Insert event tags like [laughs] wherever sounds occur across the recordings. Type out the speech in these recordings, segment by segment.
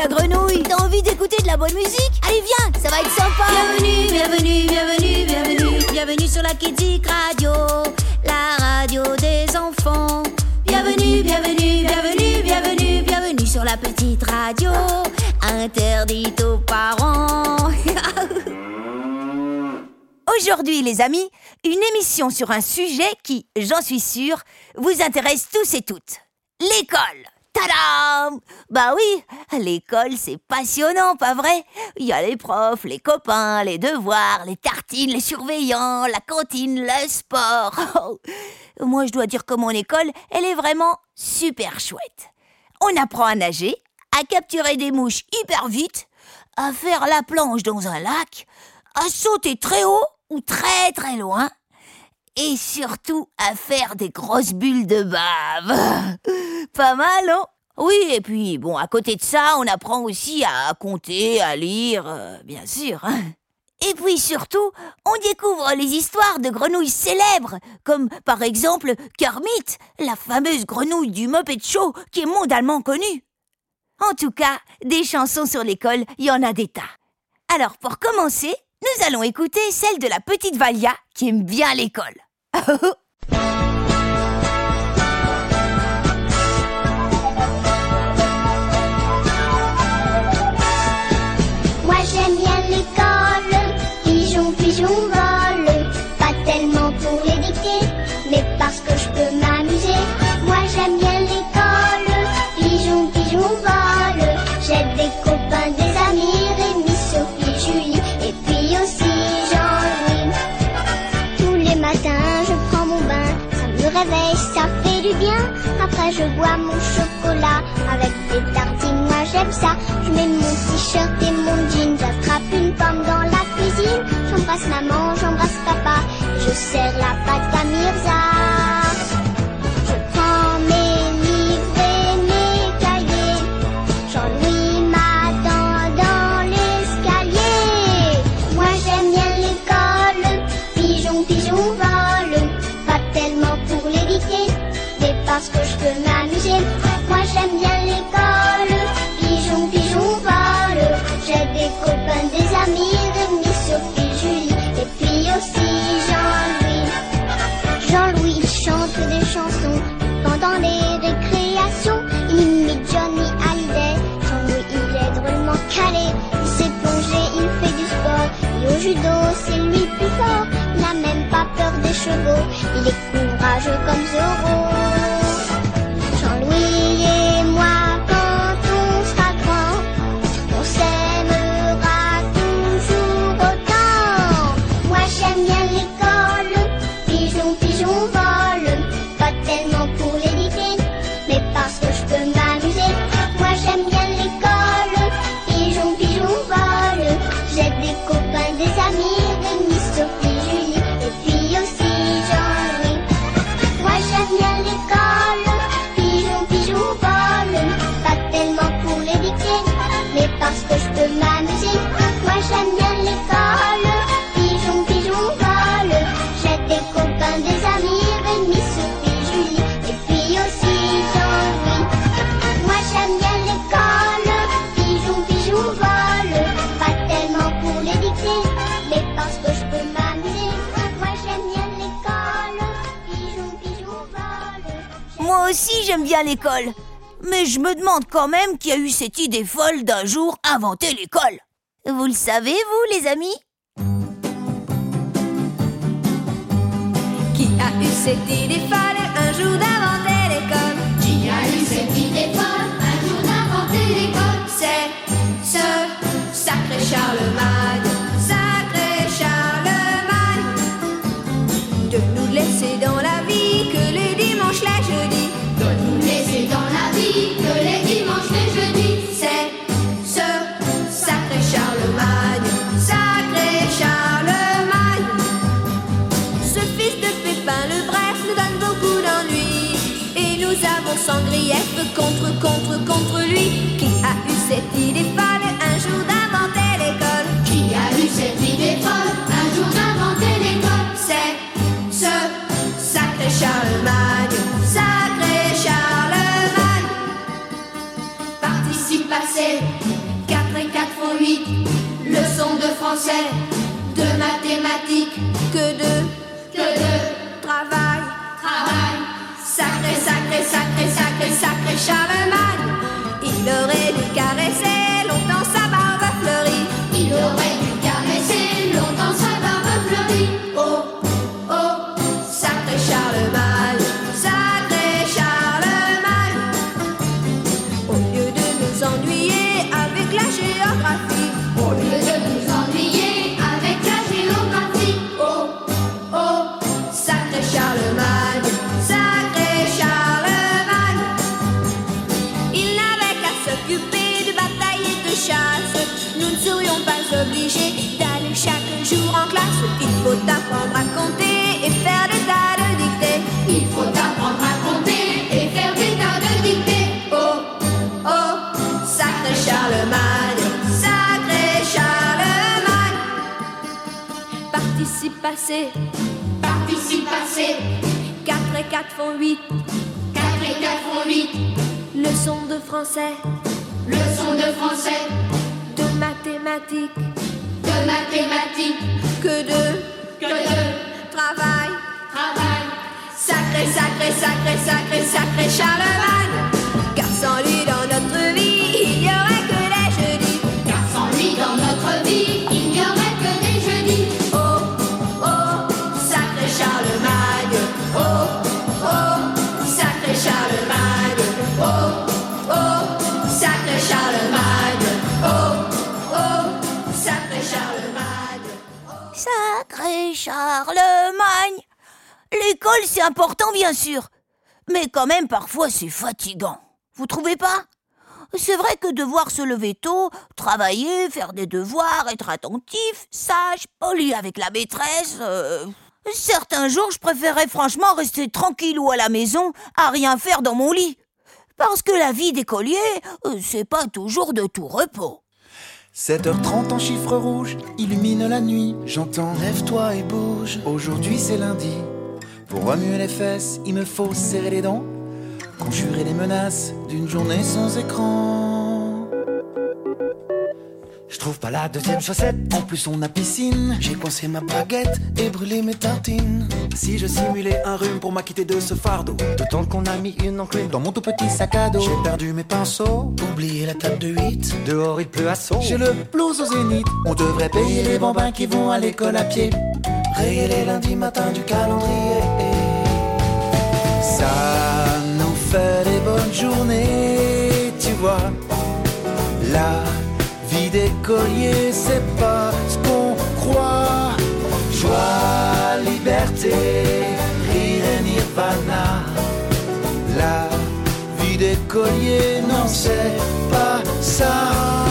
la grenouille. T'as envie d'écouter de la bonne musique? Allez viens, ça va être sympa. Bienvenue, bienvenue, bienvenue, bienvenue. Bienvenue sur la Kidzik Radio La radio des enfants. Bienvenue, bienvenue, bienvenue, bienvenue Bienvenue sur la petite radio. Interdite aux parents. [laughs] Aujourd'hui les amis, une émission sur un sujet qui, j'en suis sûre, vous intéresse tous et toutes. L'école Tadam Bah oui, l'école c'est passionnant, pas vrai? Il y a les profs, les copains, les devoirs, les tartines, les surveillants, la cantine, le sport. Moi je dois dire que mon école, elle est vraiment super chouette. On apprend à nager, à capturer des mouches hyper vite, à faire la planche dans un lac, à sauter très haut ou très très loin, et surtout à faire des grosses bulles de bave. [laughs] Pas mal, non Oui, et puis, bon, à côté de ça, on apprend aussi à compter, à lire, euh, bien sûr. hein. Et puis surtout, on découvre les histoires de grenouilles célèbres, comme par exemple Kermit, la fameuse grenouille du Muppet Show qui est mondialement connue. En tout cas, des chansons sur l'école, il y en a des tas. Alors pour commencer, nous allons écouter celle de la petite Valia qui aime bien l'école. [laughs] bois mon chocolat avec des tartines, moi j'aime ça. Je mets mon t-shirt et mon jean, j'attrape une pomme dans la cuisine. J'embrasse maman, j'embrasse papa, je serre la pâte à Mirza. Judo, c'est lui plus fort. Il n'a même pas peur des chevaux. Il est courageux comme Zorro. J'aime bien l'école. Mais je me demande quand même qui a eu cette idée folle d'un jour inventer l'école. Vous le savez, vous, les amis? Qui a eu cette idée folle un jour d'inventer l'école? Qui a eu cette idée folle un jour d'inventer l'école? C'est ce sacré Charlemagne, Qui a eu cette idée folle un jour d'inventer l'école Qui a eu cette idée folle un jour d'inventer l'école C'est ce sacré Charlemagne, sacré Charlemagne. Participe passé. 4 et 4 font 8. Leçon de français, de mathématiques. Que de Que de travail. travail. Sacré, sacré, sacré, sacré, sacré Charlemagne. Il aurait dû caresser longtemps sa barbe fleurie. Il aurait dû caresser longtemps sa barbe fleurie. Oh, oh, sacré Charlemagne, sacré Charlemagne. Au lieu de nous ennuyer avec la géographie, Au lieu de nous ennuyer avec la géographie. oh, oh, sacré Charlemagne, obligés d'aller chaque jour en classe. Il faut apprendre à compter et faire des tas de dictées. Il faut apprendre à compter et faire des tas de dictées. Oh, oh, sacré Charlemagne, sacré Charlemagne. Participe passé, Participe passé. 4 et 4 font 8. 4 et 4 font 8. Leçon de français, Leçon de français, mathématiques, de mathématiques. que de Que de travail. travail. Sacré, sacré, sacré, sacré, sacré Charlemagne. Charlemagne L'école, c'est important, bien sûr. Mais quand même, parfois, c'est fatigant. Vous trouvez pas? C'est vrai que devoir se lever tôt, travailler, faire des devoirs, être attentif, sage, poli avec la maîtresse... euh, Certains jours, je préférais franchement rester tranquillou à la maison, à rien faire dans mon lit. Parce que la vie d'écolier, euh, c'est pas toujours de tout repos. 7h30 en chiffre rouge illumine la nuit. J'entends lève-toi et bouge. Aujourd'hui c'est lundi. Pour remuer les fesses, il me faut serrer les dents. Conjurer les menaces d'une journée sans écran. Je trouve pas la deuxième chaussette. En plus, on a piscine. J'ai coincé ma baguette et brûlé mes tartines. Si je simulais un rhume pour m'acquitter de ce fardeau. D'autant qu'on a mis une enclume dans mon tout petit sac à dos. J'ai perdu mes pinceaux. Oublié la table de 8. Dehors, il pleut à saut. J'ai le blues au zénith. On devrait payer les bambins qui vont à l'école à pied. Rayer les lundis matins du calendrier. Ça nous fait des bonnes journées, tu vois. La d'écolier, c'est pas ce qu'on croit. Joie, liberté, rire et nirvana. La vie d'écolier, non, c'est pas ça.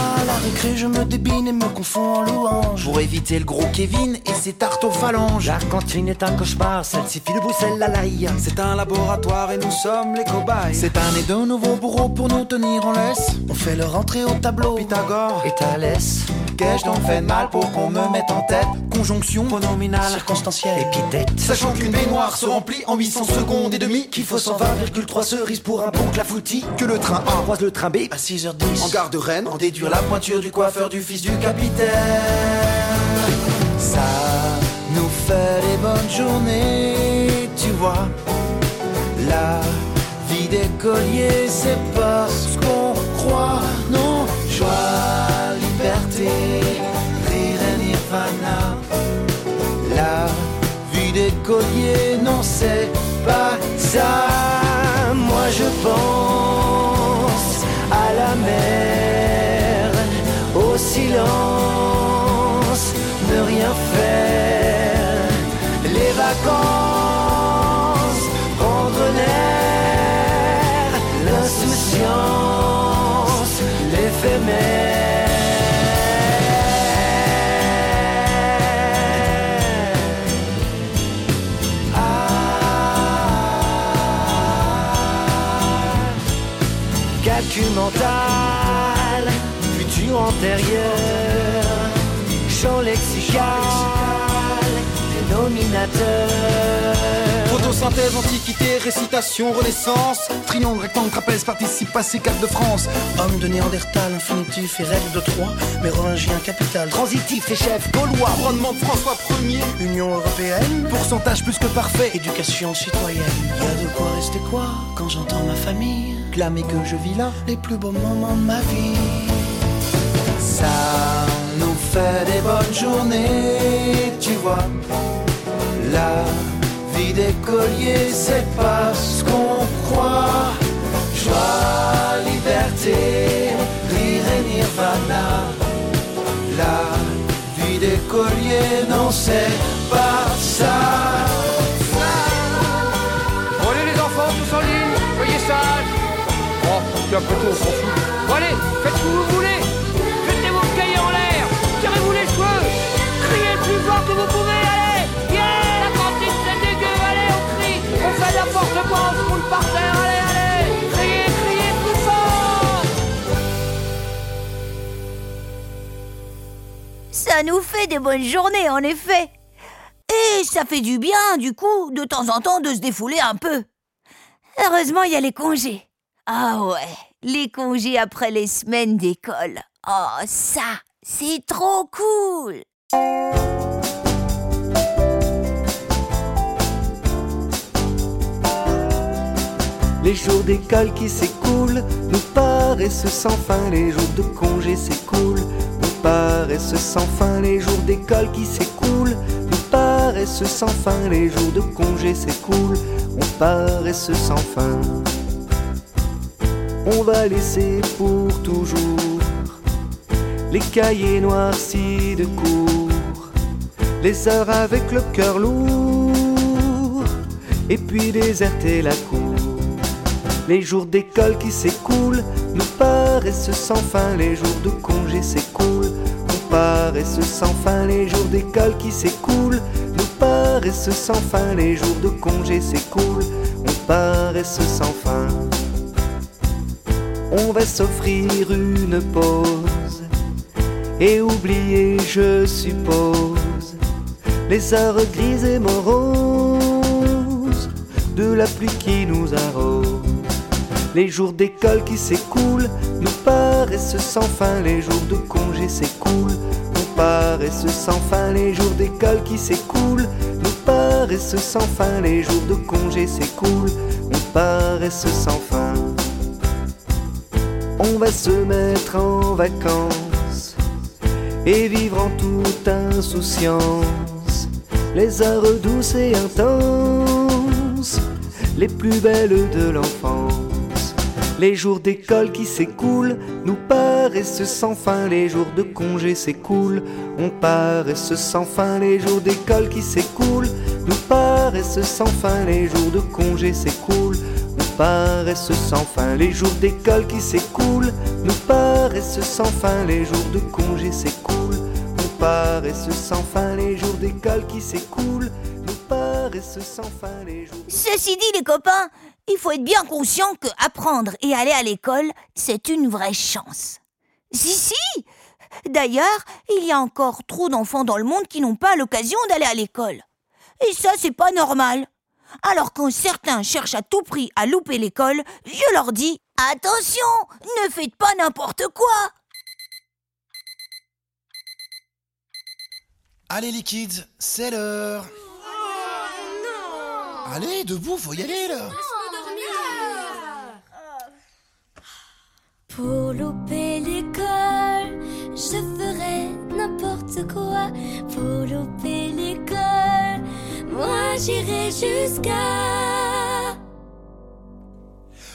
La récré, je me débine et me confonds en louange. Pour éviter le gros Kevin et ses tartes aux phalanges. La cantine est un cauchemar, celle-ci file debout, celle-là l'ail. C'est un laboratoire et nous sommes les cobayes. C'est un et de nouveaux bourreaux pour nous tenir en laisse. On fait leur entrée au tableau. Pythagore Et Thalès, Qu'ai-je donc fait de mal pour qu'on me mette en tête. Conjonction pronominal, circonstancielle. épithète. Sachant qu'une baignoire se remplit en 800 secondes et demie Qu'il faut 120,3 cerises pour un bon clafoutis Que le train A Croise le train B, à 6h10 En gare de Rennes, en déduire la pointure du coiffeur du fils du capitaine. Ça nous fait des bonnes journées, tu vois. La vie d'écolier, c'est pas ce qu'on croit Non, joie, liberté, c'est pas ça. Moi je pense lexical, dénominateur. Photosynthèse, antiquité, récitation, renaissance. Triangle, rectangle, trapèze, participe passé, carte de France. Homme de Néandertal, infinitif et règle de Troie. Mérongien, capital, transitif et chef gaulois. Couronnement de François 1er. Union européenne. Pourcentage plus que parfait. Éducation citoyenne. Y a de quoi rester quoi quand j'entends ma famille clamer que je vis là les plus beaux moments de ma vie. Ça nous fait des bonnes journées, tu vois. La vie d'écolier, c'est pas ce qu'on croit. Joie, liberté, rire et nirvana. La vie d'écolier, non, c'est pas ça. Les enfants. Oh. Que vous pouvez, allez Yeah La cantine c'est dégueu, allez, on crie, on fait n'importe quoi, on se roule par terre, allez, allez Criez, criez plus fort Ça nous fait des bonnes journées, en effet. Et ça fait du bien, du coup, de temps en temps, de se défouler un peu. Heureusement, il y a les congés. Ah ouais, les congés après les semaines d'école. Oh, ça, c'est trop cool. Les jours d'école qui s'écoulent nous paraissent sans fin. Les jours de congé s'écoulent nous paraissent sans fin. Les jours d'école qui s'écoulent nous paraissent sans fin. Les jours de congé s'écoulent, on paraissent sans fin. On va laisser pour toujours les cahiers noircis de cours, les heures avec le cœur lourd, et puis déserter la cour. Les jours d'école qui s'écoulent nous paraissent sans fin, les jours de congé s'écoulent, nous paraissent sans fin, les jours d'école qui s'écoulent nous paraissent sans fin, les jours de congé s'écoulent, nous paraissent sans fin. On va s'offrir une pause et oublier, je suppose, les heures grises et moroses de la pluie qui nous arrose. Les jours d'école qui s'écoulent nous paraissent sans fin, les jours de congé s'écoulent, nous paraissent sans fin, les jours d'école qui s'écoulent nous paraissent sans fin, les jours de congé s'écoulent, nous paraissent sans fin. On va se mettre en vacances et vivre en toute insouciance les heures douces et intenses, les plus belles de l'enfance. Les jours d'école qui s'écoulent nous paraissent sans fin, les jours de congé s'écoulent, on paraissent sans fin, les jours d'école qui s'écoulent nous paraissent sans fin, les jours de congé s'écoulent, nous paraissent sans fin, les jours d'école qui s'écoulent nous paraissent sans fin, les jours de congé s'écoulent, nous paraissent sans fin, les jours d'école qui s'écoulent nous paraissent sans fin. Ceci dit, les copains, il faut être bien conscient que apprendre et aller à l'école, c'est une vraie chance. Si, si D'ailleurs, il y a encore trop d'enfants dans le monde qui n'ont pas l'occasion d'aller à l'école. Et ça, c'est pas normal. Alors quand certains cherchent à tout prix à louper l'école, je leur dis Attention, ne faites pas n'importe quoi Allez les kids, c'est l'heure. Allez, debout, faut y aller là. Pour louper l'école, je ferai n'importe quoi. Pour louper l'école, moi j'irai jusqu'à.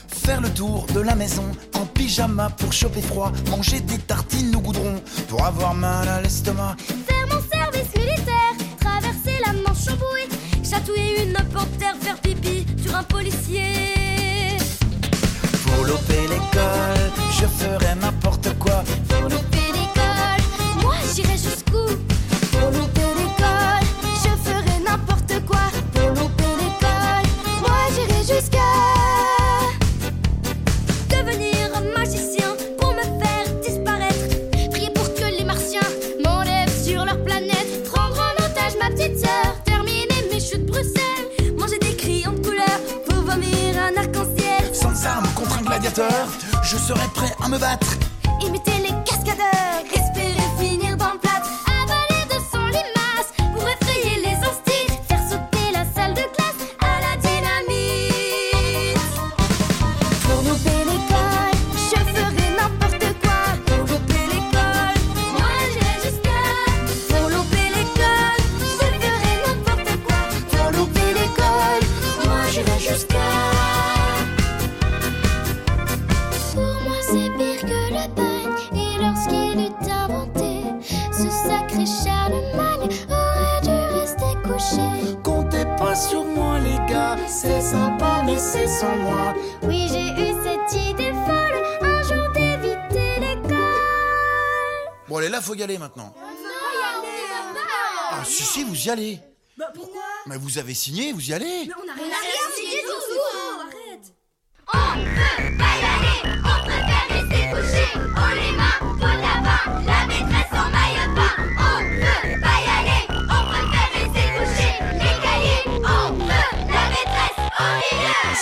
Faire le tour de la maison en pyjama pour choper froid, manger des tartines au goudron pour avoir mal à l'estomac. Faire mon service militaire, traverser la Manche en bouée, chatouiller une panthère, faire pipi sur un policier. Louper l'école, je ferai n'importe quoi. Pour louper l'école, moi j'irai jusqu'où? Je serai prêt à me battre. Imitez les cascadeurs, Ce sacré Charlemagne Aurait dû rester couché Comptez pas sur moi, les gars, c'est sympa, mais c'est sans moi. Oui j'ai eu cette idée folle Un jour d'éviter l'école Bon, allez, là, faut y aller maintenant. Ah, si, si, vous y allez. Bah pourquoi? Mais vous avez signé, vous y allez. On a rien signé tout Arrête On peut pas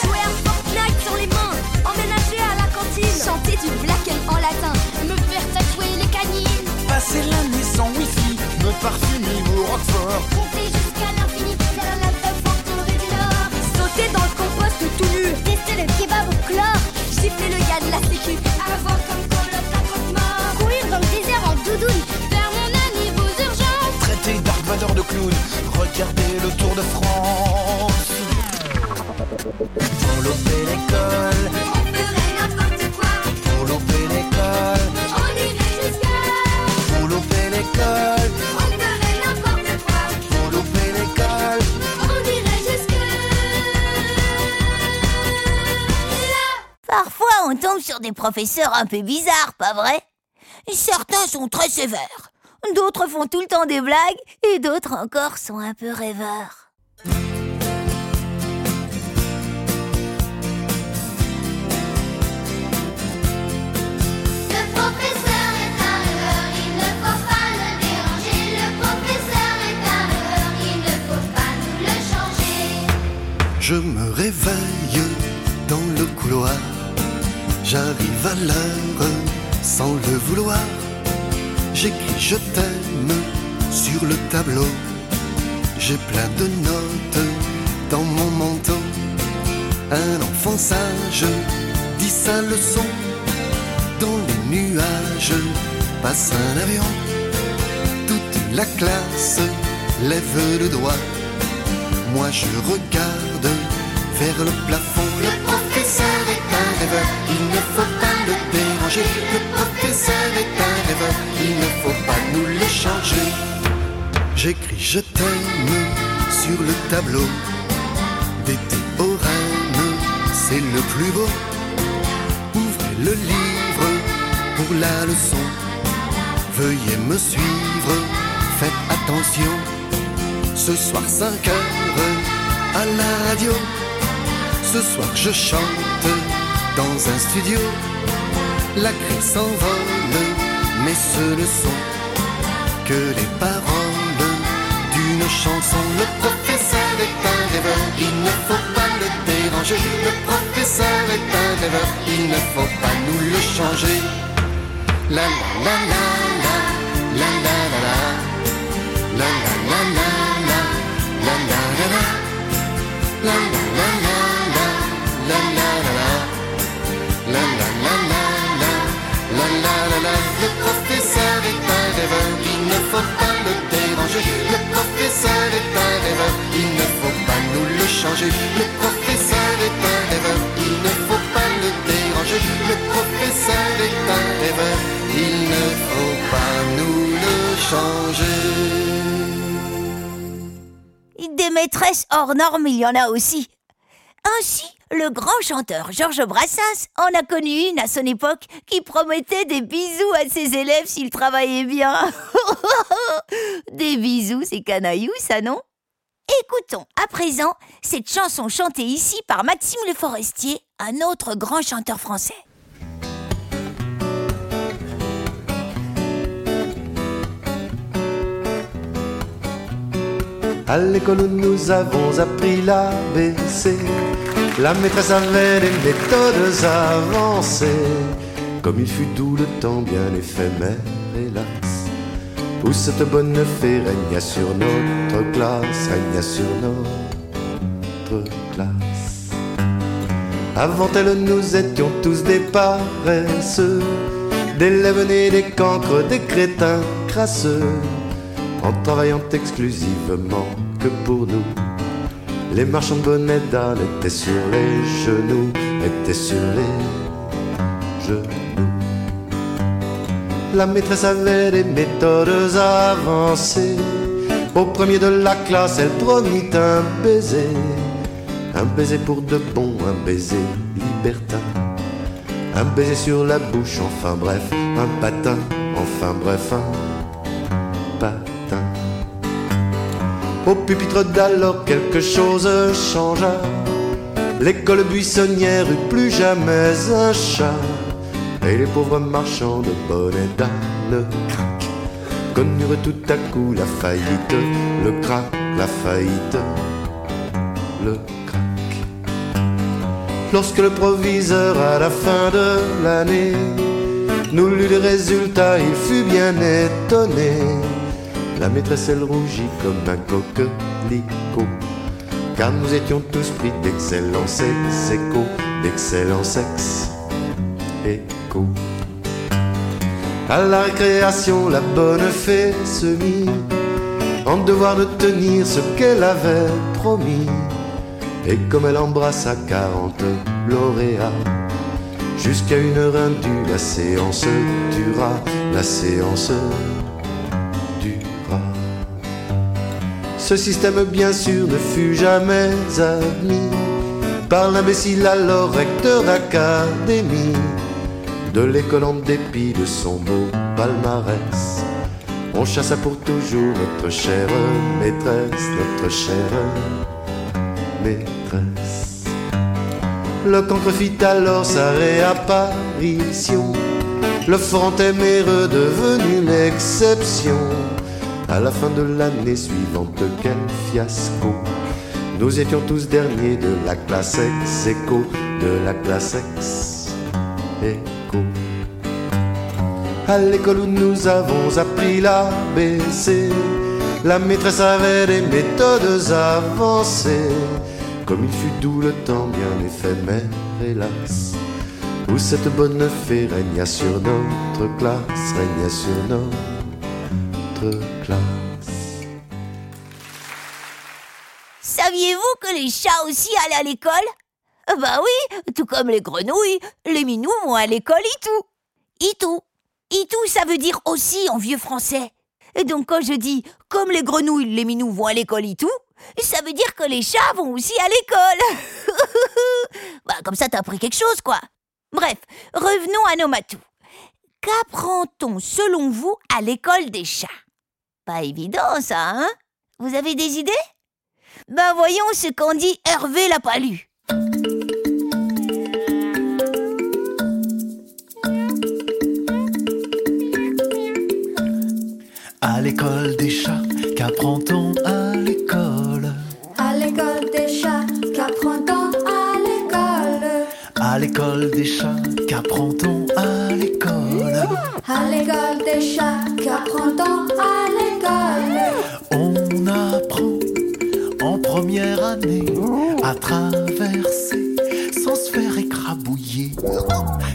Jouer à Fortnite sur les mains Emménager à la cantine. Chanter du black en latin Me faire tatouer les canines. Passer l'année sans wifi, me parfumer Parfois, on tombe sur des professeurs un peu bizarres, pas vrai? Certains sont très sévères, d'autres font tout le temps des blagues, et d'autres encore sont un peu rêveurs. Le professeur est un rêveur, il ne faut pas le déranger. Le professeur est un rêveur, il ne faut pas nous le changer. Je me réveille dans le couloir. J'arrive à l'heure sans le vouloir. J'écris je t'aime sur le tableau. J'ai plein de notes dans mon manteau. Un enfant sage dit sa leçon. Dans les nuages passe un avion. Toute la classe lève le doigt. Moi je regarde vers le plafond. Le professeur est un rêveur, faut pas le déranger. Le professeur est un rêveur, il ne faut pas nous le changer. J'écris je t'aime sur le tableau. Des théorèmes, c'est le plus beau. Ouvrez le livre pour la leçon. Veuillez me suivre, faites attention. Ce soir 5 heures à la radio. Ce soir je chante dans un studio. La crise s'envole, mais ce ne sont que les paroles d'une chanson. Le professeur est un rêveur, il ne faut pas le déranger. Le professeur est un rêveur, il ne faut pas nous le changer. La la la la la le déranger. Le professeur est un rêveur, il ne faut pas nous le changer. Le professeur est un rêveur, il ne faut pas le déranger. Le professeur est un rêveur, il ne faut pas nous le changer. Des maîtresses hors normes, il y en a aussi. Ainsi, le grand chanteur Georges Brassens en a connu une à son époque qui promettait des bisous à ses élèves s'ils travaillaient bien. [laughs] des bisous, c'est canaillou, ça, non? Écoutons à présent cette chanson chantée ici par Maxime Le Forestier, un autre grand chanteur français. À l'école nous avons appris l'ABC La maîtresse avait des méthodes avancées, comme il fut doux le temps bien éphémère, hélas. Où cette bonne fée régna sur notre classe, régna sur notre classe. Avant elle, nous étions tous des paresseux, des lèvres nés, des cancres, des crétins crasseux, en travaillant exclusivement que pour nous. Les marchands de bonnets d'âne étaient sur les genoux, étaient sur les genoux. La maîtresse avait des méthodes avancées. Au premier de la classe, elle promit un baiser. Un baiser pour de bon, un baiser libertin. Un baiser sur la bouche, enfin bref, un patin, enfin bref, Au pupitre d'alors, quelque chose changea. L'école buissonnière eut plus jamais un chat. Et les pauvres marchands de bonnets d'âne connurent tout à coup la faillite, le crack, la faillite, le crack. Lorsque le proviseur à la fin de l'année nous lut les résultats, il fut bien étonné. La maîtresse elle rougit comme un coquelicot, car nous étions tous pris d'excellents sex échos, d'excellents sexe écho. À la récréation, la bonne fée se mit en devoir de tenir ce qu'elle avait promis. Et comme elle embrassa quarante lauréats, jusqu'à une heure indue, la séance dura, la séance Ce système, bien sûr, ne fut jamais admis par l'imbécile alors recteur d'académie de l'école en dépit de son beau palmarès. On chassa pour toujours notre chère maîtresse, notre chère maîtresse. Le cancre fit alors sa réapparition. Le franc téméreux devenu l'exception. À la fin de l'année suivante, quel fiasco! Nous étions tous derniers de la classe ex écho, de la classe ex écho. À l'école où nous avons appris l'ABC, la maîtresse avait des méthodes avancées. Comme il fut doux le temps bien éphémère, hélas, où cette bonne fée régna sur notre classe, régna sur notre Saviez-vous que les chats aussi allaient à l'école? Bah oui, tout comme les grenouilles, les minous vont à l'école itou. Itou. Itou, ça veut dire aussi en vieux français. Et donc quand je dis comme les grenouilles, les minous vont à l'école itou, ça veut dire que les chats vont aussi à l'école. [laughs] bah comme ça t'as appris quelque chose quoi. Bref, revenons à nos matous. Qu'apprend-on selon vous à l'école des chats? Pas évident ça, hein? Vous avez des idées? Ben voyons ce qu'en dit Hervé l'a pas lu. À l'école des chats, qu'apprend-on à l'école? À l'école des chats, qu'apprend-on à l'école? À l'école des chats, qu'apprend-on à l'école? À l'école des chats, qu'apprend-on à l'école On apprend en première année à traverser sans se faire écrabouiller.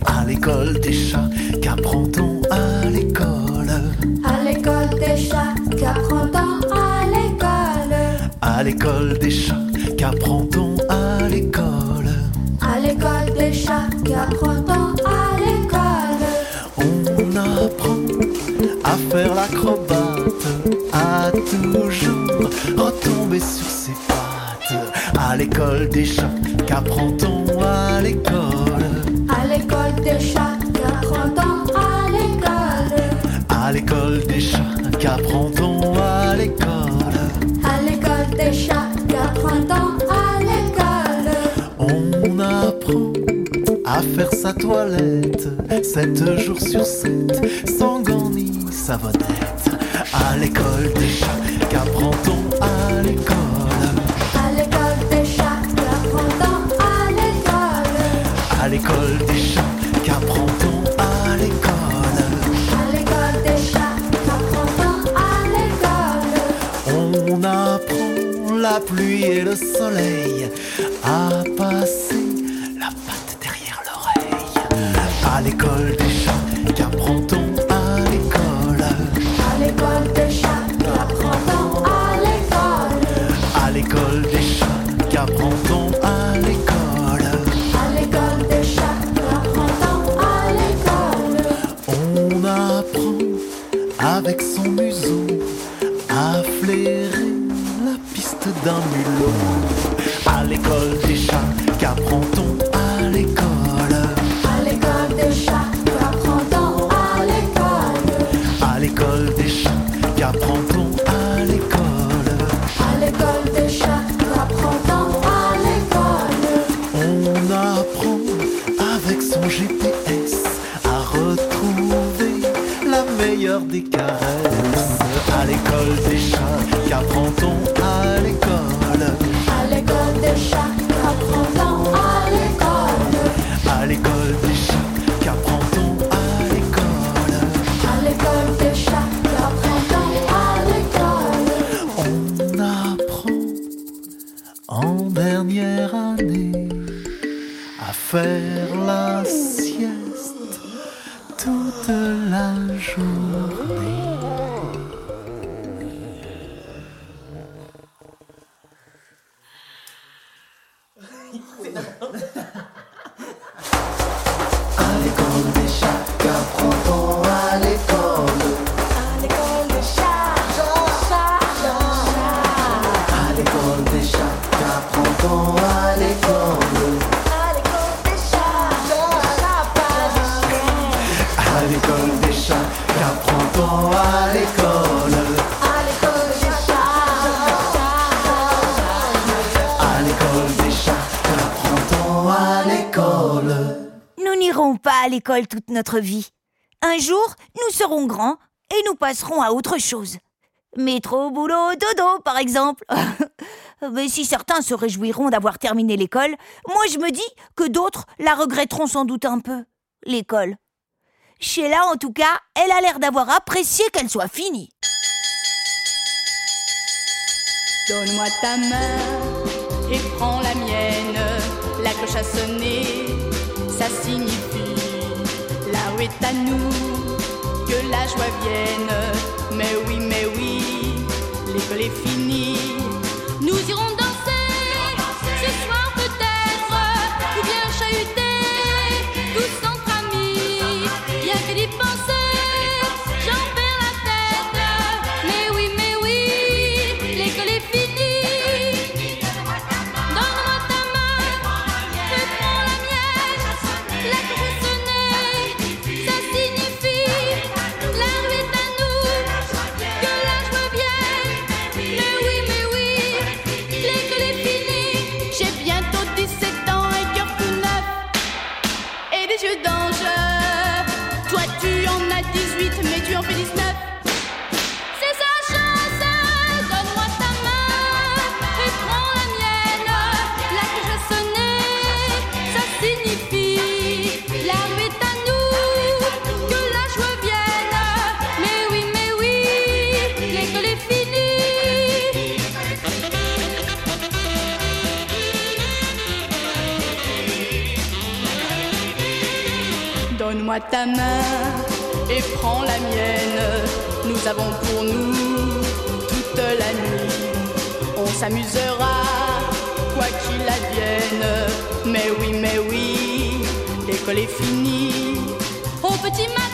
À l'école des chats, qu'apprend-on à l'école? À l'école des chats, qu'apprend-on à l'école? À l'école des chats, qu'apprend-on à l'école? À l'école des chats, qu'apprend-on faire l'acrobate, à toujours retomber sur ses pattes. À l'école des chats, qu'apprend-on à l'école? À l'école des chats, qu'apprend-on à l'école? À l'école des chats, qu'apprend-on à l'école? À l'école des chats, qu'apprend-on à l'école? On apprend à faire sa toilette, 7 jours sur 7, sans gants à. À l'école des chats, qu'apprend-on à l'école À l'école des chats, qu'apprend-on à l'école À l'école des chats, qu'apprend-on à l'école À l'école des chats, qu'apprend-on à l'école On apprend la pluie et le soleil à passer d'un mulot. l'école toute notre vie. Un jour, nous serons grands et nous passerons à autre chose. Métro, boulot, dodo, par exemple. [laughs] Mais si certains se réjouiront d'avoir terminé l'école, moi je me dis que d'autres la regretteront sans doute un peu, l'école. Sheila, en tout cas, elle a l'air d'avoir apprécié qu'elle soit finie. Donne-moi ta main et prends la mienne. La cloche a sonné, ça signifie est à nous, que la joie vienne. Mais oui, mais oui, l'école est finie. tu en fais 19. C'est sa chanson, donne-moi ta main et prends la mienne. La cloche a sonné, ça signifie l'âme est à nous, que la joie vienne. Mais oui, mais oui, l'école est finie. Donne-moi ta main et prends la mienne. Nous avons pour nous toute la nuit. On s'amusera, quoi qu'il advienne. Mais oui, mais oui, l'école est finie. Petit.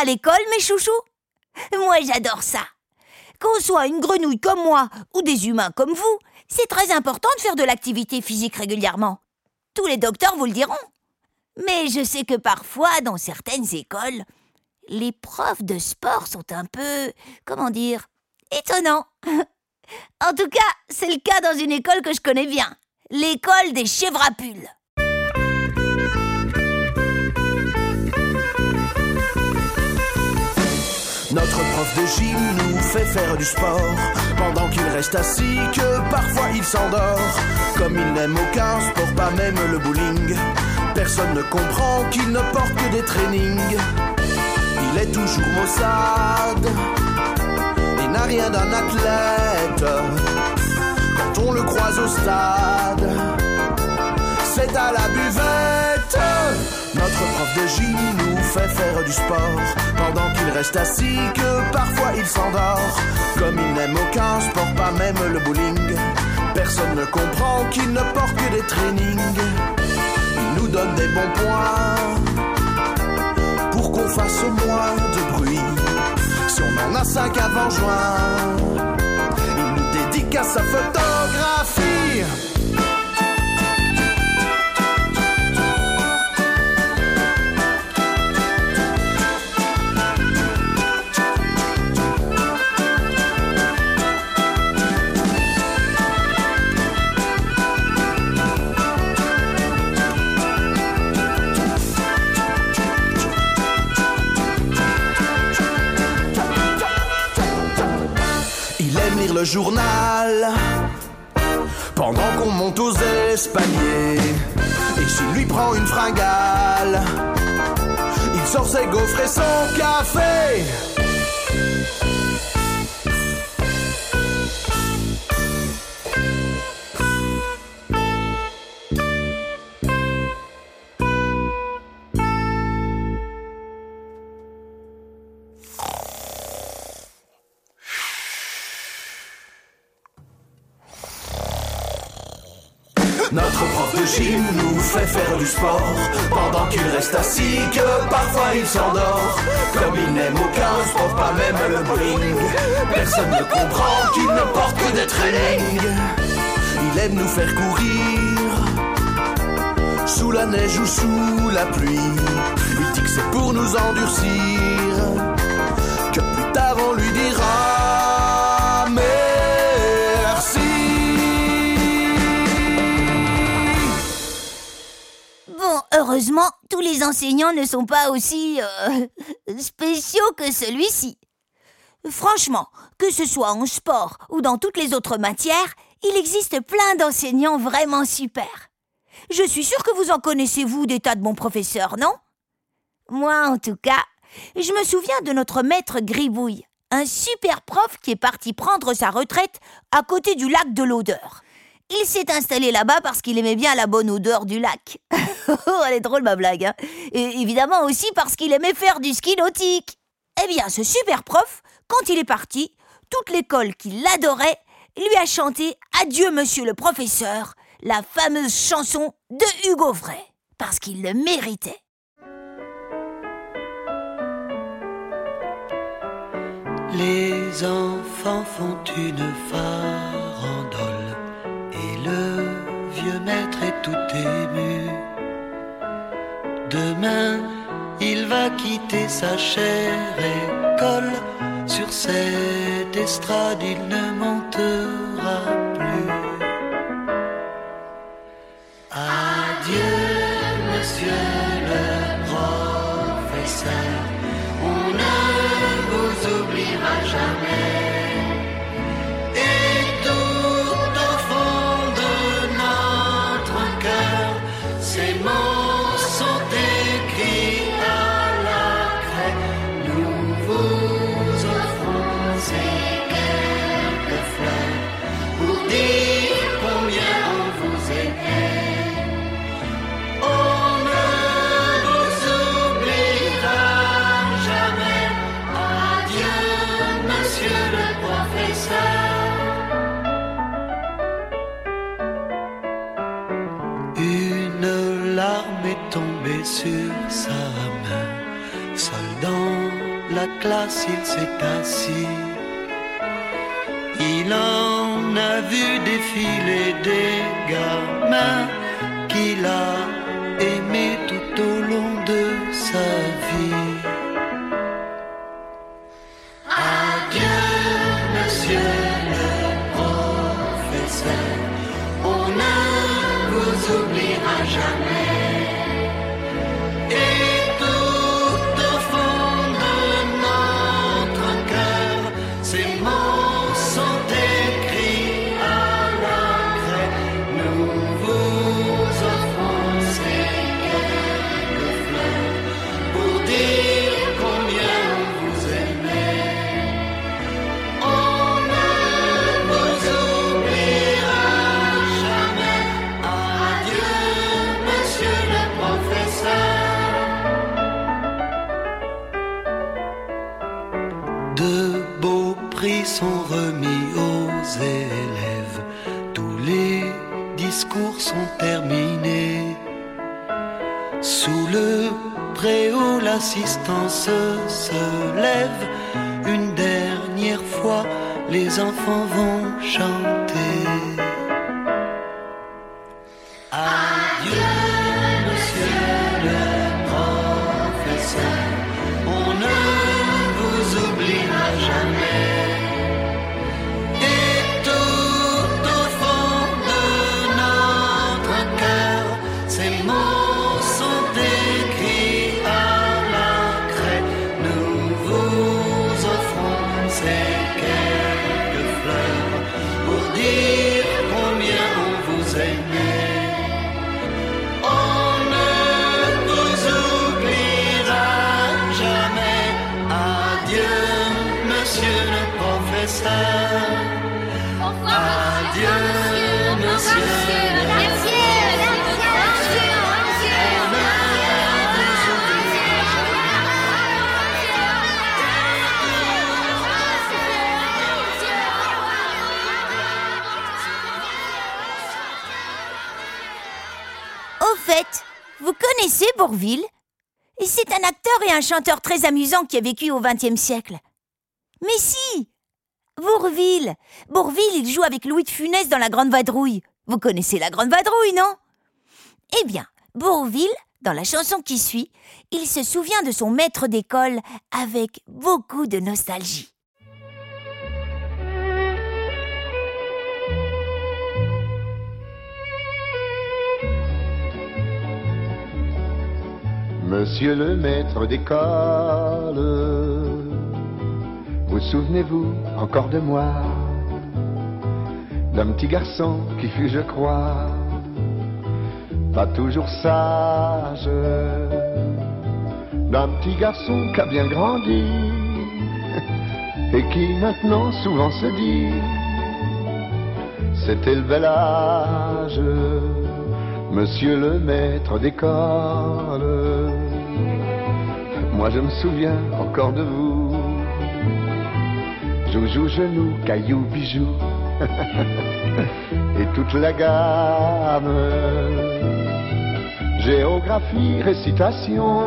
à l'école, mes chouchous? Moi, j'adore ça. Qu'on soit une grenouille comme moi ou des humains comme vous, c'est très important de faire de l'activité physique régulièrement. Tous les docteurs vous le diront. Mais je sais que parfois, dans certaines écoles, les profs de sport sont un peu, comment dire, étonnants. [laughs] en tout cas, c'est le cas dans une école que je connais bien, l'école des chevrapules. Notre prof de gym nous fait faire du sport pendant qu'il reste assis que parfois il s'endort. Comme il n'aime aucun sport, pas même le bowling. Personne ne comprend qu'il ne porte que des trainings. Il est toujours maussade et n'a rien d'un athlète. Quand on le croise au stade, c'est à la buvette. Notre prof de gym nous fait faire du sport pendant qu'il reste assis que parfois il s'endort. Comme il n'aime aucun sport, pas même le bowling. Personne ne comprend qu'il ne porte que des trainings. Il nous donne des bons points pour qu'on fasse moins de bruit. Si on en a cinq avant juin, il nous dédicace sa photographie. Journal pendant qu'on monte aux espaliers. Et s'il lui prend une fringale, il sort ses gaufres et son café. Notre prof de gym nous fait faire du sport pendant qu'il reste assis que parfois il s'endort. Comme il n'aime aucun sport, pas même le bowling. Personne ne comprend qu'il ne porte que des trainings. Il aime nous faire courir sous la neige ou sous la pluie. Il dit que c'est pour nous endurcir que plus tard on lui dira heureusement, tous les enseignants ne sont pas aussi euh, [laughs] spéciaux que celui-ci. Franchement, que ce soit en sport ou dans toutes les autres matières, il existe plein d'enseignants vraiment super. Je suis sûre que vous en connaissez, vous, des tas de bons professeurs, non? Moi, en tout cas, je me souviens de notre maître Gribouille, un super prof qui est parti prendre sa retraite à côté du lac de l'odeur. Il s'est installé là-bas parce qu'il aimait bien la bonne odeur du lac. [laughs] oh, elle est drôle ma blague. hein. Et évidemment aussi parce qu'il aimait faire du ski nautique. Eh bien, ce super prof, quand il est parti, toute l'école qui l'adorait lui a chanté Adieu monsieur le professeur, la fameuse chanson de Hugo Frey, parce qu'il le méritait. Les enfants font une vieux maître est tout ému. Demain, il va quitter sa chère école. Sur cette estrade, il ne montera la classe, il s'est assis. Il en a vu défiler des gamins qu'il a un chanteur très amusant qui a vécu au XXe siècle. Mais si Bourville Bourville, il joue avec Louis de Funès dans La Grande Vadrouille. Vous connaissez La Grande Vadrouille, non? Eh bien, Bourville, dans la chanson qui suit, il se souvient de son maître d'école avec beaucoup de nostalgie. Monsieur le maître d'école, vous souvenez-vous encore de moi? D'un petit garçon qui fut, je crois, pas toujours sage. D'un petit garçon qui a bien grandi [laughs] et qui maintenant souvent se dit C'était le bel âge. Monsieur le maître d'école, moi je me souviens encore de vous. Joujou, genou, caillou, bijou, [laughs] et toute la gamme. Géographie, récitation,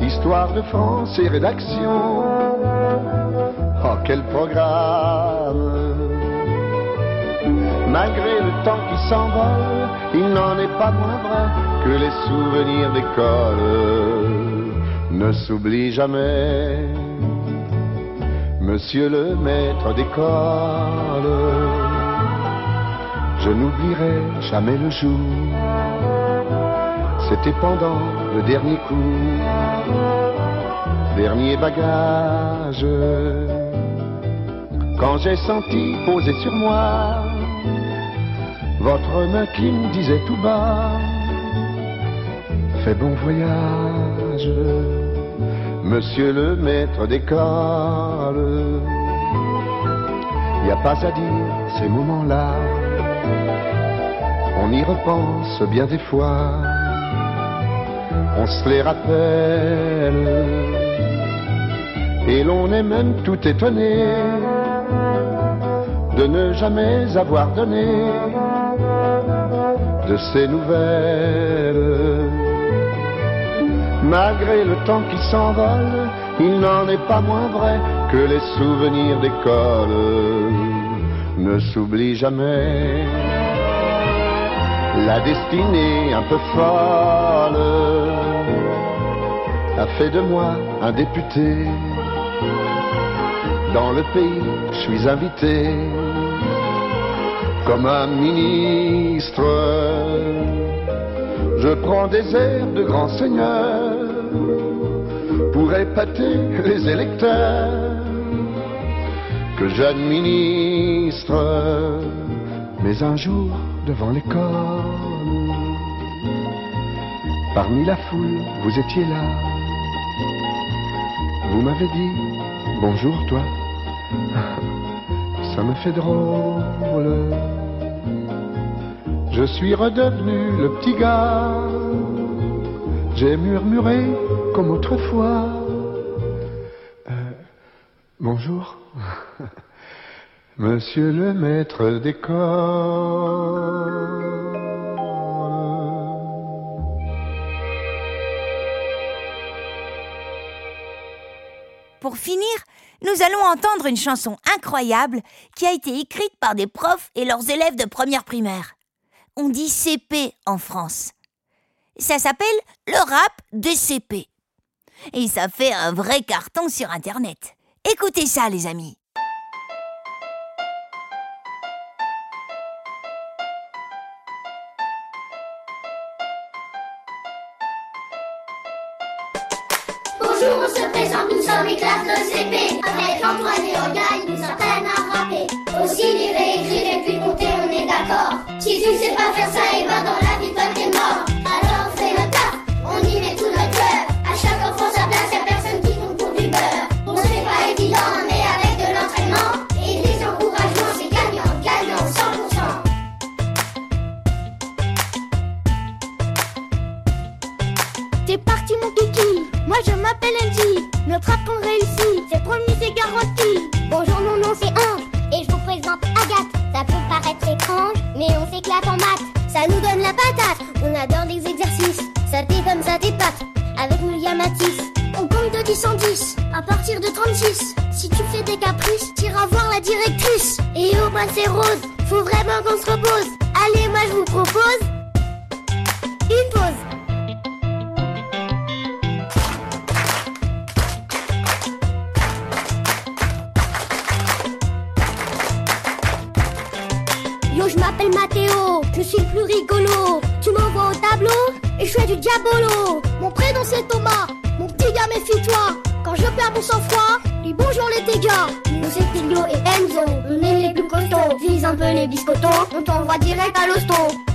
histoire de France et rédaction. Oh, quel programme! Malgré le temps qui s'envole, il n'en est pas moins vrai que les souvenirs d'école ne s'oublient jamais. Monsieur le maître d'école, je n'oublierai jamais le jour. C'était pendant le dernier cours, dernier bagage, quand j'ai senti poser sur moi votre main qui me disait tout bas Fais bon voyage, monsieur le maître d'école. Y a pas à dire ces moments-là, on y repense bien des fois, on se les rappelle, et l'on est même tout étonné de ne jamais avoir donné de ces nouvelles. Malgré le temps qui s'envole, il n'en est pas moins vrai que les souvenirs d'école ne s'oublient jamais. La destinée un peu folle a fait de moi un député. Dans le pays, je suis invité comme un ministre. Je prends des airs de grand seigneur pour épater les électeurs que j'administre. Mais un jour, devant l'école, parmi la foule, vous étiez là. Vous m'avez dit bonjour toi. [laughs] Ça me fait drôle. Je suis redevenu le petit gars. J'ai murmuré comme autrefois. Euh, bonjour. [laughs] Monsieur le maître d'école. Pour finir, nous allons entendre une chanson incroyable qui a été écrite par des profs et leurs élèves de première primaire. On dit CP en France. Ça s'appelle le rap des CP. Et ça fait un vrai carton sur Internet. Écoutez ça, les amis. Bonjour, on se présente, nous sommes les classes de CP. Avec Antoine et Orgagne, nous apprennent à rapper. Aussi lire tu sais pas faire ça, et ben dans la vie, toi t'es mort. Alors on fait le taf, on y met tout notre cœur. À chaque enfant sa place, y'a personne qui compte pour du beurre. Bon, c'est pas évident, mais avec de l'entraînement et des encouragements, c'est gagnant, gagnant, 100%. T'es parti mon kiki, moi je m'appelle Angie Notre rap partir de 36 Si tu fais des caprices, t'iras voir la directrice. Et au moins c'est rose, faut vraiment qu'on se repose. Allez moi je vous propose on t'envoie direct à l'hosto.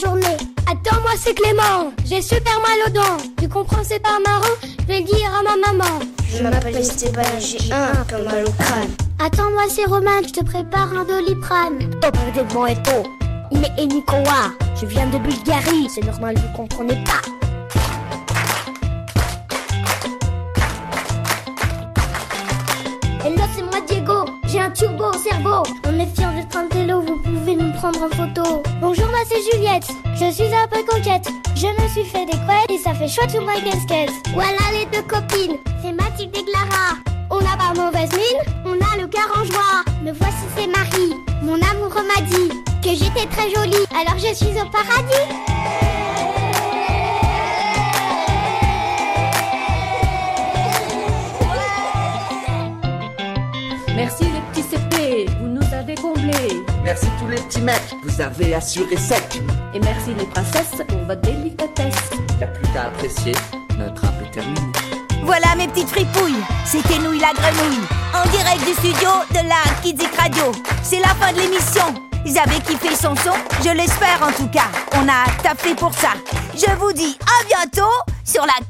Journée. Attends-moi, c'est Clément. J'ai super mal aux dents. Tu comprends, c'est pas marrant. Je vais dire à ma maman. Je m'appelle Esteban, j'ai un peu mal au crâne. Attends-moi, c'est Romain. Je te prépare un doliprane. Top de mon éto. Il est Nikoa. Je viens de Bulgarie. C'est normal, vous comprenez pas. Turbo au cerveau. On est fiers d'être un télo, vous pouvez nous prendre en photo. Bonjour, moi c'est Juliette. Je suis un peu coquette. Je me suis fait des couettes et ça fait chouette sur ma casquette. Voilà les deux copines. C'est Mathilde et Clara. On n'a pas mauvaise mine, on a le cœur en joie. Me voici, c'est Marie. Mon amoureux m'a dit que j'étais très jolie, alors je suis au paradis. Merci vous nous avez comblés. Merci tous les petits mecs, vous avez assuré sec. Et merci les princesses pour votre délicatesse. Y a plus qu'à apprécier, notre rap est terminé. Voilà mes petites fripouilles, c'était Nouille la grenouille, en direct du studio de la Kidzik Radio. C'est la fin de l'émission. Vous avez kiffé son son Je l'espère en tout cas. On a tapé pour ça. Je vous dis à bientôt sur la